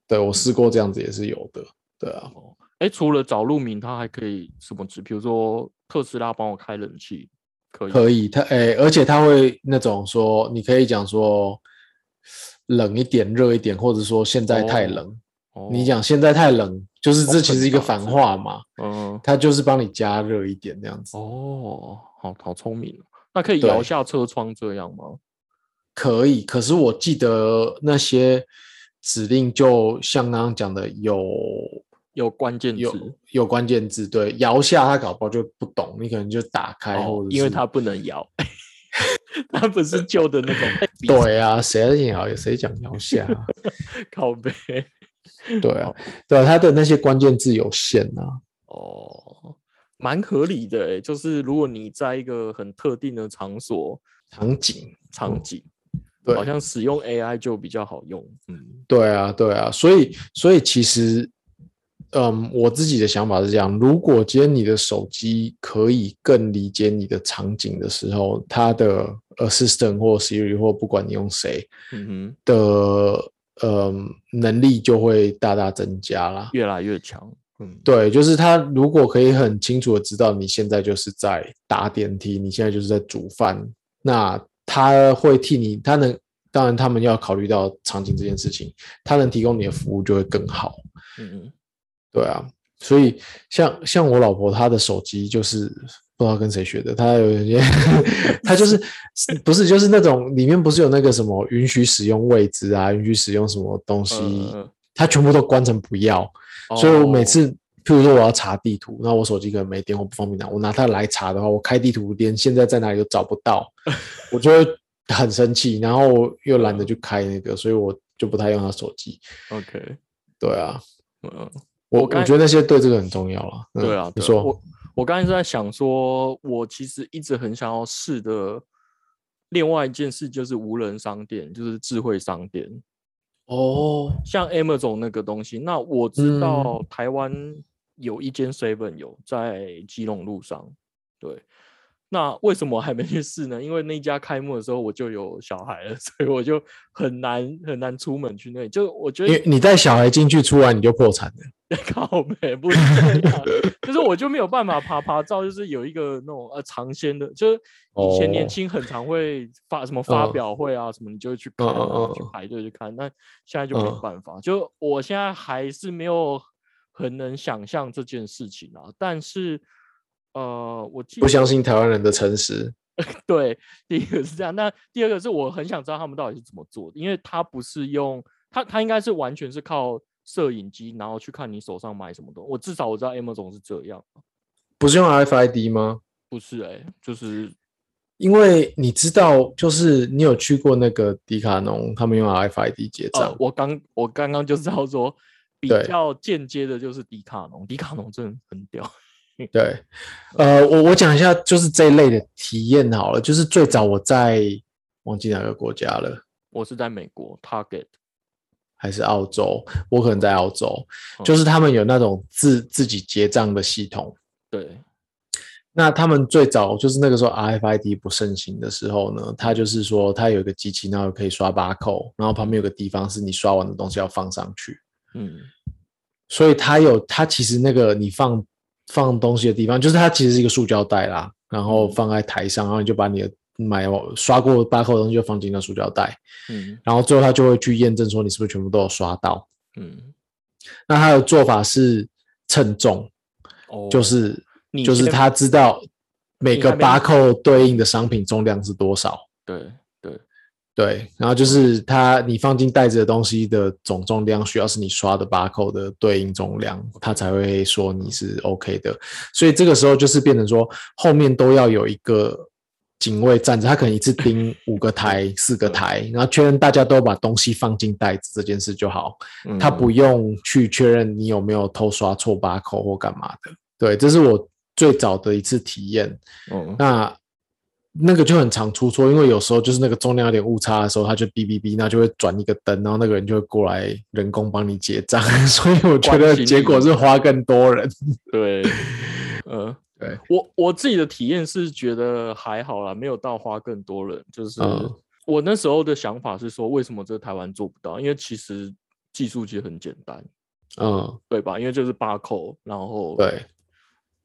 Speaker 2: 对我试过这样子也是有的，对啊。
Speaker 1: 哦，哎，除了找路名，它还可以什么指？比如说特斯拉帮我开冷气，可以
Speaker 2: 可以，它哎、而且它会那种说，你可以讲说冷一点、热一点，或者说现在太冷。
Speaker 1: 哦
Speaker 2: 你讲现在太冷，就是这
Speaker 1: 哦
Speaker 2: 其实一个反话嘛，
Speaker 1: 嗯
Speaker 2: 它就是帮你加热一点这样子。
Speaker 1: 哦，好好聪明哦，那可以
Speaker 2: 对
Speaker 1: 摇下车窗这样吗？
Speaker 2: 可以，可是我记得那些指令就像刚刚讲的有
Speaker 1: 有关键
Speaker 2: 有
Speaker 1: 字，
Speaker 2: 有关键字，对，摇下它搞不好就不懂，你可能就打开或者，是
Speaker 1: 哦因为它不能摇，它不是旧的那种
Speaker 2: 对啊，谁在摇谁讲摇下啊？
Speaker 1: 靠背。
Speaker 2: 对啊，对啊，它的那些关键字有限啊。
Speaker 1: 哦，蛮合理的诶，就是如果你在一个很特定的场所
Speaker 2: 场景，
Speaker 1: 场景，
Speaker 2: 对
Speaker 1: 好像使用 AI 就比较好用。嗯，
Speaker 2: 对啊，对啊，所以所以其实，嗯，我自己的想法是这样：如果今天你的手机可以更理解你的场景的时候，它的 Assistant 或 Siri 或不管你用谁
Speaker 1: 嗯哼，
Speaker 2: 的，嗯，能力就会大大增加啦。
Speaker 1: 越来越强。嗯，
Speaker 2: 对，就是他如果可以很清楚的知道你现在就是在搭电梯，你现在就是在煮饭，那它会替你，他能，当然他们要考虑到场景这件事情，他能提供你的服务就会更好。
Speaker 1: 嗯嗯，
Speaker 2: 对啊，所以像像我老婆她的手机就是不知道跟谁学的，她有一些 她就是 不是就是那种里面不是有那个什么允许使用位置啊，允许使用什么东西，
Speaker 1: 嗯嗯
Speaker 2: 她全部都关成不要。
Speaker 1: 嗯
Speaker 2: 所以我每
Speaker 1: 哦
Speaker 2: 次，譬如说我要查地图，那我手机可能没电或不方便拿，我拿它来查的话，我开地图连现在在哪里都找不到，我就会很生气，然后又懒得去开那个，所以我就不太用他手机。
Speaker 1: OK，
Speaker 2: 对啊，
Speaker 1: 嗯，
Speaker 2: 我
Speaker 1: 我刚
Speaker 2: 我觉得那些对这个很重要了。嗯
Speaker 1: 对啊，
Speaker 2: 说
Speaker 1: 我我刚才是在想说，我其实一直很想要试的。另外一件事就是无人商店，就是智慧商店。
Speaker 2: 哦，
Speaker 1: 像 Amazon 那个东西，那我
Speaker 2: 嗯
Speaker 1: 知道台湾有一间 Seven 有在基隆路上，对。那为什么我还没去试呢？因为那家开幕的时候我就有小孩了，所以我就很难很难出门去那里。就我觉得
Speaker 2: 你带小孩进去，出来你就破产了。
Speaker 1: 靠北不是这样，就是我就没有办法爬爬照，就是有一个那种呃尝鲜的，就是以前年
Speaker 2: 哦
Speaker 1: 轻很常会发什么发
Speaker 2: 嗯
Speaker 1: 表会啊什么，你就去看去
Speaker 2: 嗯
Speaker 1: 排队去看。那现在就没有
Speaker 2: 嗯
Speaker 1: 办法，就我现在还是没有很能想象这件事情啊。但是呃，我记
Speaker 2: 不相信台湾人的诚实。
Speaker 1: 对，第一个是这样，那第二个是我很想知道他们到底是怎么做的，因为他不是用他，他应该是完全是靠摄影机，然后去看你手上买什么东西。我至少我知道 Amazon 是这样，
Speaker 2: 不是用 RFID 吗？
Speaker 1: 不是哎、就是
Speaker 2: 因为你知道，就是你有去过那个迪卡侬，他们用 RFID 结账
Speaker 1: 呃，。我刚我刚刚就知道说比较间接的就是迪卡侬，迪卡侬真的很屌。
Speaker 2: 对，呃，我我讲一下，就是这一类的体验好了。就是最早我在忘记哪个国家了，
Speaker 1: 我是在美国 Target，
Speaker 2: 还是澳洲？我可能在澳洲，
Speaker 1: 嗯
Speaker 2: 就是他们有那种自自己结账的系统。
Speaker 1: 对，
Speaker 2: 那他们最早就是那个时候 RFID 不盛行的时候呢，他就是说它有一个机器，然后可以刷八扣，然后旁边有个地方是你刷完的东西要放上去。
Speaker 1: 嗯。
Speaker 2: 所以它有它其实那个你放放东西的地方，就是它其实是一个塑胶袋啦，然后
Speaker 1: 嗯
Speaker 2: 放在台上，然后你就把你的买刷过八扣的东西就放进那塑胶袋，
Speaker 1: 嗯。
Speaker 2: 然后最后他就会去验证说你是不是全部都有刷到。
Speaker 1: 嗯，
Speaker 2: 那他的做法是称重，
Speaker 1: 哦，
Speaker 2: 就是就是他知道每个八扣对应的商品重量是多少。
Speaker 1: 对对，
Speaker 2: 然后就是它你放进袋子的东西的总重量，需要是你刷的八扣的对应重量，它才会说你是 OK 的。所以这个时候就是变成说，后面都要有一个警卫站着，他可能一次盯 五个台、四个台，然后确认大家都把东西放进袋子这件事就好，他不
Speaker 1: 嗯
Speaker 2: 用去确认你有没有偷刷错八扣或干嘛的。对，这是我最早的一次体验。
Speaker 1: 嗯
Speaker 2: 那那个就很常出错，因为有时候就是那个重量有点误差的时候，它就哔哔哔，那就会转一个灯，然后那个人就会过来人工帮你结账，所以我觉得结果是花更多人。
Speaker 1: 对，呃，
Speaker 2: 对，
Speaker 1: 我我自己的体验是觉得还好啦，没有到花更多人。就是
Speaker 2: 嗯
Speaker 1: 我那时候的想法是说，为什么这个台湾做不到？因为其实技术其实很简单，
Speaker 2: 嗯，
Speaker 1: 对吧？因为就是八扣，然后
Speaker 2: 对，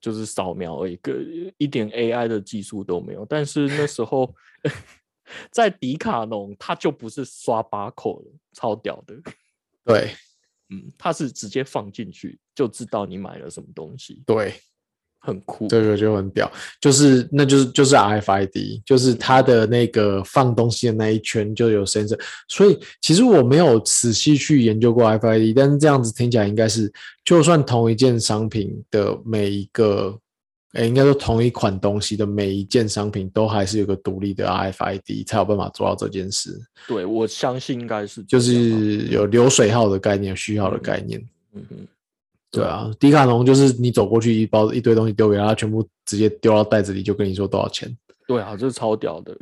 Speaker 1: 就是扫描而已，个一点 AI 的技术都没有。但是那时候 在迪卡侬，它就不是刷八扣了，超屌的。
Speaker 2: 对，
Speaker 1: 嗯，它是直接放进去就知道你买了什么东西。
Speaker 2: 对，
Speaker 1: 很酷。
Speaker 2: 这个就很屌，就是那就是就是 RFID，就是它的那个放东西的那一圈就有 sensor。所以其实我没有仔细去研究过 RFID，但是这样子听起来应该是，就算同一件商品的每一个，哎，应该说同一款东西的每一件商品都还是有个独立的 RFID 才有办法做到这件事。
Speaker 1: 对，我相信应该是
Speaker 2: 就是有流水号的概念，序号的概念。
Speaker 1: 嗯哼，
Speaker 2: 对啊，迪卡侬就是你走过去一包一堆东西丢给他，全部直接丢到袋子里，就跟你说多少钱。
Speaker 1: 对啊，这是超屌的。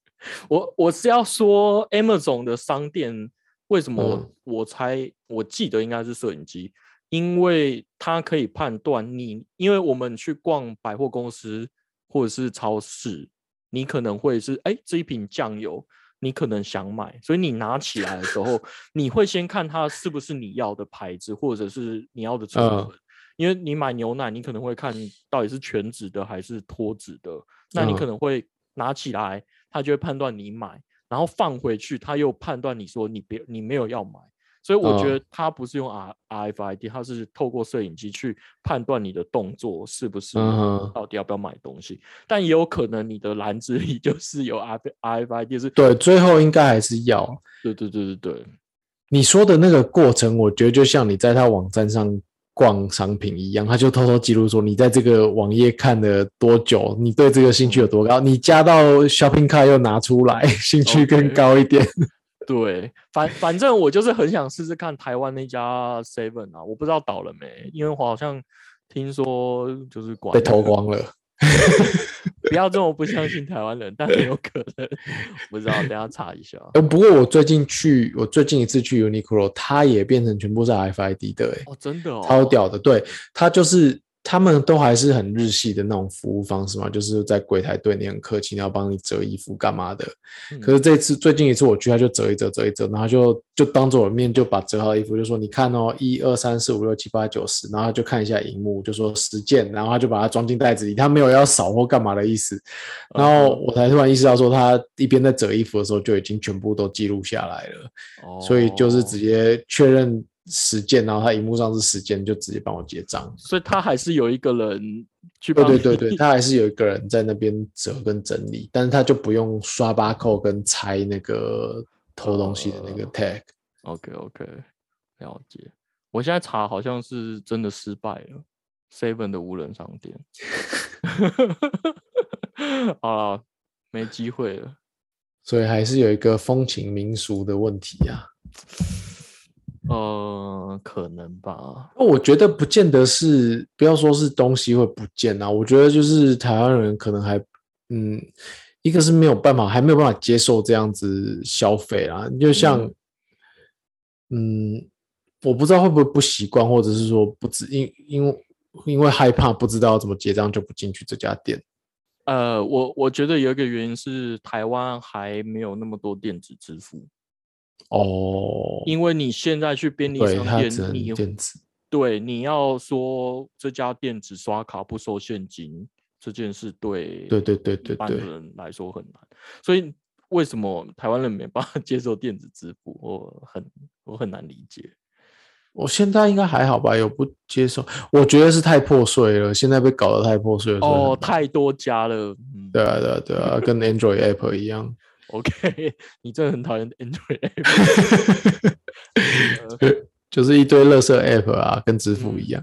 Speaker 1: 我我是要说，Amazon 的商店为什么我、
Speaker 2: 嗯
Speaker 1: 我猜我记得应该是摄影机，因为它可以判断你，因为我们去逛百货公司或者是超市，你可能会是哎这一瓶酱油。你可能想买，所以你拿起来的时候，你会先看它是不是你要的牌子，或者是你要的成
Speaker 2: 嗯
Speaker 1: 分。因为你买牛奶，你可能会看到底是全脂的还是脱脂的，那你可
Speaker 2: 嗯
Speaker 1: 能会拿起来，它就会判断你买，然后放回去，它又判断你说你别你没有要买，所以我觉
Speaker 2: 嗯。
Speaker 1: 得它不是用 R RFID，它是透过摄影机去判断你的动作是不是到底要不要买东西，但也有可能你的篮子里 就是有 R RFID，是
Speaker 2: 对，最后应该还是要。
Speaker 1: 对对对对对，
Speaker 2: 你说的那个过程，我觉得就像你在他网站上逛商品一样，他就偷偷记录说你在这个网页看了多久，你对这个兴趣有多高，你加到 shopping cart 又拿出来，兴趣更高一点。
Speaker 1: 对，反反正我就是很想试试看台湾那家 Seven 啊，我不知道倒了没，因为我好像听说就是管
Speaker 2: 被偷光了。
Speaker 1: 不要这么不相信台湾人，但很有可能，不知道，等下查一下。
Speaker 2: 呃，不过我最近去，我最近一次去 Uniqlo，它也变成全部是 RFID 的、欸，
Speaker 1: 哦，真的哦，
Speaker 2: 超屌的。对，它就是他们都还是很日系的那种服务方式嘛，就是在柜台对你很客气，然后帮你折衣服干嘛的。
Speaker 1: 嗯
Speaker 2: 可是这次最近一次我去，他就折一折，折一折，然后就就当着我的面就把折好的衣服就说你看哦，一二三四五六七八九十，然后他就看一下荧幕，就说十件，然后他就把它装进袋子里，他没有要扫或干嘛的意思。然后我才突然意识到说，他一边在折衣服的时候就已经全部都记录下来了，
Speaker 1: 哦
Speaker 2: 所以就是直接确认十件，然后他荧幕上是十件，就直接帮我结账。
Speaker 1: 所以他还是有一个人去
Speaker 2: 对
Speaker 1: 帮
Speaker 2: 对对对，
Speaker 1: 你
Speaker 2: 他还是有一个人在那边折跟整理，但是他就不用刷八扣跟拆那个偷东西的那个
Speaker 1: 呃
Speaker 2: tag。
Speaker 1: OK OK，了解。我现在查好像是真的失败了，Seven 的无人商店。好了，没机会了。
Speaker 2: 所以还是有一个风情民俗的问题啊。
Speaker 1: 呃，可能吧。
Speaker 2: 那我觉得不见得是，不要说是东西会不见啊，我觉得就是台湾人可能还，嗯，一个是没有办法，还没有办法接受这样子消费啊。就像，嗯我不知道会不会不习惯，或者是说不知因因为因为害怕不知道怎么结账就不进去这家店。
Speaker 1: 呃，我我觉得有一个原因是台湾还没有那么多电子支付，
Speaker 2: 哦，
Speaker 1: 因为你现在去便利，商店，你
Speaker 2: 能电子。
Speaker 1: 对你要说这家店只刷卡不收现金这件事，对
Speaker 2: 对对对对对
Speaker 1: 人来说很难。所以为什么台湾人没办法 接受电子支付，我很我很难理解。
Speaker 2: 我现在应该还好吧？有不接受？我觉得是太破碎了，现在被搞得太破碎了。
Speaker 1: 哦，
Speaker 2: 很
Speaker 1: 太多家了。嗯
Speaker 2: 对啊，对啊，对啊，跟 Android app 一样。
Speaker 1: ，OK，你真的很讨厌 Android app 呃
Speaker 2: 就是一堆垃圾 app 啊，跟支付一样。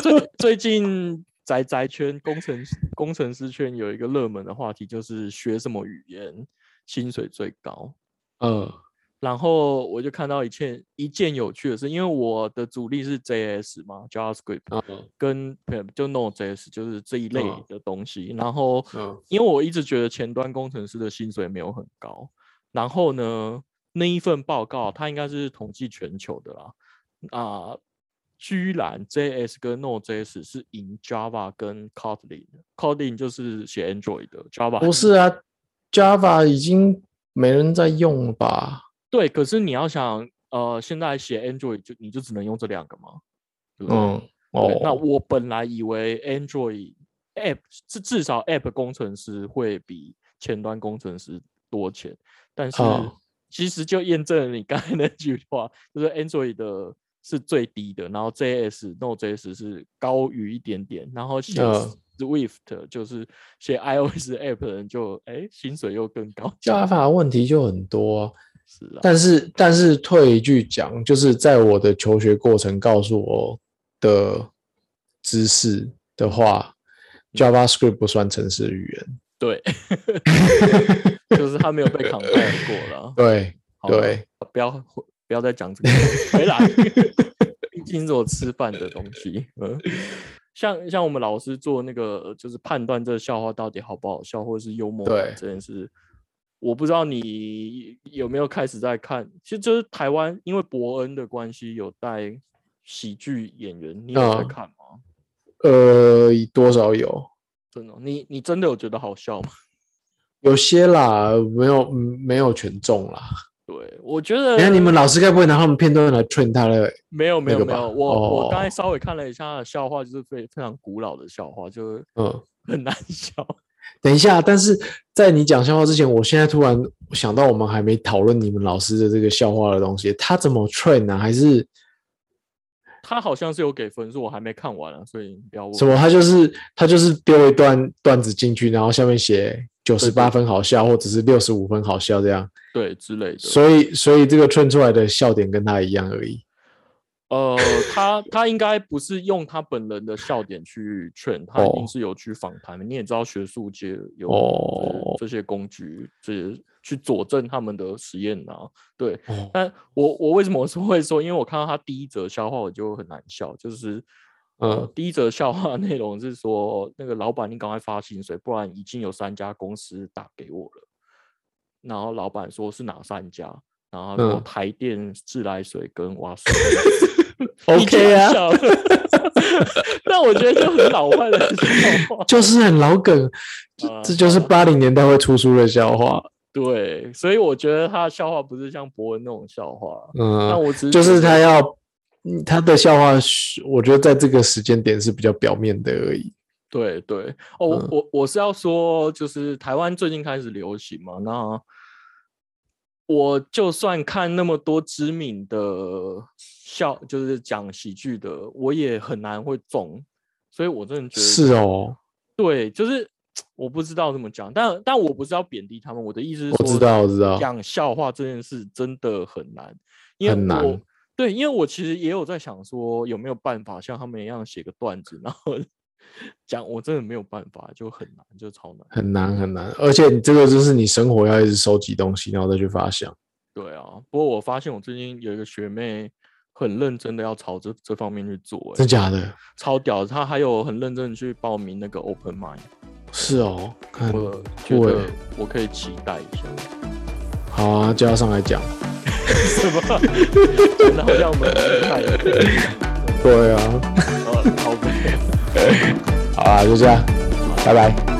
Speaker 1: 最最近宅宅圈工程工程师圈有一个热门的话题，就是学什么语言薪水最高。
Speaker 2: 嗯
Speaker 1: 然后我就看到一件一件有趣的事，因为我的主力是 JS 嘛，JavaScript
Speaker 2: 嗯
Speaker 1: 跟呃就 Node.js 就是这一类
Speaker 2: 嗯
Speaker 1: 的东西。然后
Speaker 2: 嗯
Speaker 1: 因为我一直觉得前端工程师的薪水没有很高，然后呢那一份报告它应该是统计全球的啦，啊、居然 JS 跟 Node.js 是赢 Java 跟 Kotlin，Kotlin 就是写 Android 的，Java
Speaker 2: 不是啊，Java 已经没人在用了吧？
Speaker 1: 对，可是你要想，呃，现在写 Android 就你就只能用这两个吗？对不对？
Speaker 2: 嗯，
Speaker 1: 哦，那
Speaker 2: 哦，
Speaker 1: 我本来以为 Android App 至至少 App 工程师会比前端工程师多钱，但是
Speaker 2: 嗯
Speaker 1: 其实就验证了你刚才那句话，就是 Android 的是最低的，然后 JS Node.js 是高于一点点，然后写
Speaker 2: 嗯
Speaker 1: Swift 就是写 iOS app 的人就哎薪水又更高
Speaker 2: ，Java 的问题就很多啊、
Speaker 1: 是啊，
Speaker 2: 但是但是退一句讲，就是在我的求学过程告诉我的知识的话，JavaScript 不算程式语言。
Speaker 1: 对，就是他没有被 compile 过了。
Speaker 2: 对对，
Speaker 1: 不要不要再讲这个，回来，毕竟是我吃饭的东西。嗯，像像我们老师做那个，就是判断这个笑话到底好不好笑，或者是幽默感这件事，我不知道你有没有开始在看。其实就是台湾因为伯恩的关系，有带喜剧演员，你有在
Speaker 2: 嗯
Speaker 1: 看吗？
Speaker 2: 呃，多少有
Speaker 1: 真的哦，你你真的有觉得好笑吗？
Speaker 2: 有些啦，没有嗯没有全中啦。
Speaker 1: 对，我觉得
Speaker 2: 你看你们老师该不会拿他们片段来 train 他的？
Speaker 1: 没有没有没有，我、我刚才
Speaker 2: 哦
Speaker 1: 稍微看了一下他的笑话，就是非非常古老的笑话，就是
Speaker 2: 嗯，
Speaker 1: 很难笑。
Speaker 2: 等一下，但是在你讲笑话之前，我现在突然想到，我们还没讨论你们老师的这个笑话的东西，他怎么 train 呢、还是
Speaker 1: 他好像是有给分数，我还没看完啊，所以你不要问。
Speaker 2: 什么？他就是他就是丢一段段子进去，然后下面写九十八分好笑，或者是六十五分好笑这样。
Speaker 1: 对之类的。
Speaker 2: 所以所以这个 train 出来的笑点跟他一样而已。
Speaker 1: 呃，他他应该不是用他本人的笑点去劝，他一定
Speaker 2: 哦
Speaker 1: 是有去访谈的。你也知道，学术界有
Speaker 2: 哦
Speaker 1: 这这些工具，这些去佐证他们的实验啊。对，
Speaker 2: 哦，
Speaker 1: 但我我为什么是会说？因为我看到他第一则笑话，我就很难笑，就是。呃
Speaker 2: 嗯，
Speaker 1: 第一则笑话内容是说，那个老板，你赶快发薪水，不然已经有三家公司打给我了。然后老板说是哪三家？然后他说
Speaker 2: 嗯
Speaker 1: 台电、自来水跟瓦斯。
Speaker 2: OK 啊，
Speaker 1: 笑 了但我觉得就很老派的笑话。
Speaker 2: 就是很老梗，这就是八零年代会出书的笑话。
Speaker 1: 对，所以我觉得他的笑话不是像博文那种笑话，但
Speaker 2: 嗯，
Speaker 1: 我只是
Speaker 2: 就是他要嗯他的笑话是，我觉得在这个时间点是比较表面的而已。
Speaker 1: 对对哦，我我是要说，就是台湾最近开始流行嘛，那我就算看那么多知名的笑，就是讲喜剧的，我也很难会中，所以我真的觉得
Speaker 2: 是哦，
Speaker 1: 对，就是 我不知道怎么讲，但但我不是要贬低他们，我的意思是
Speaker 2: 我知
Speaker 1: 说，
Speaker 2: 道我知道。
Speaker 1: 讲笑话这件事真的很难，因为
Speaker 2: 很难
Speaker 1: 我对，因为我其实也有在想说，有没有办法像他们一样写个段子，然后讲，我真的没有办法，就很难，就超难。
Speaker 2: 很难很难，而且你这个就是你生活要一直收集东西，然后再去发想。
Speaker 1: 对啊，不过我发现我最近有一个学妹很认真的要朝这这方面去做、欸，
Speaker 2: 真假的？
Speaker 1: 超屌，她还有很认真的去报名那个 Open Mind，
Speaker 2: 是哦，看
Speaker 1: 我觉得我可以期待一下。
Speaker 2: 好啊，叫他上来讲。
Speaker 1: 什么？真的好像我们很厉害一样。
Speaker 2: 对啊，
Speaker 1: 呃，
Speaker 2: 好。啊，就这样，拜拜。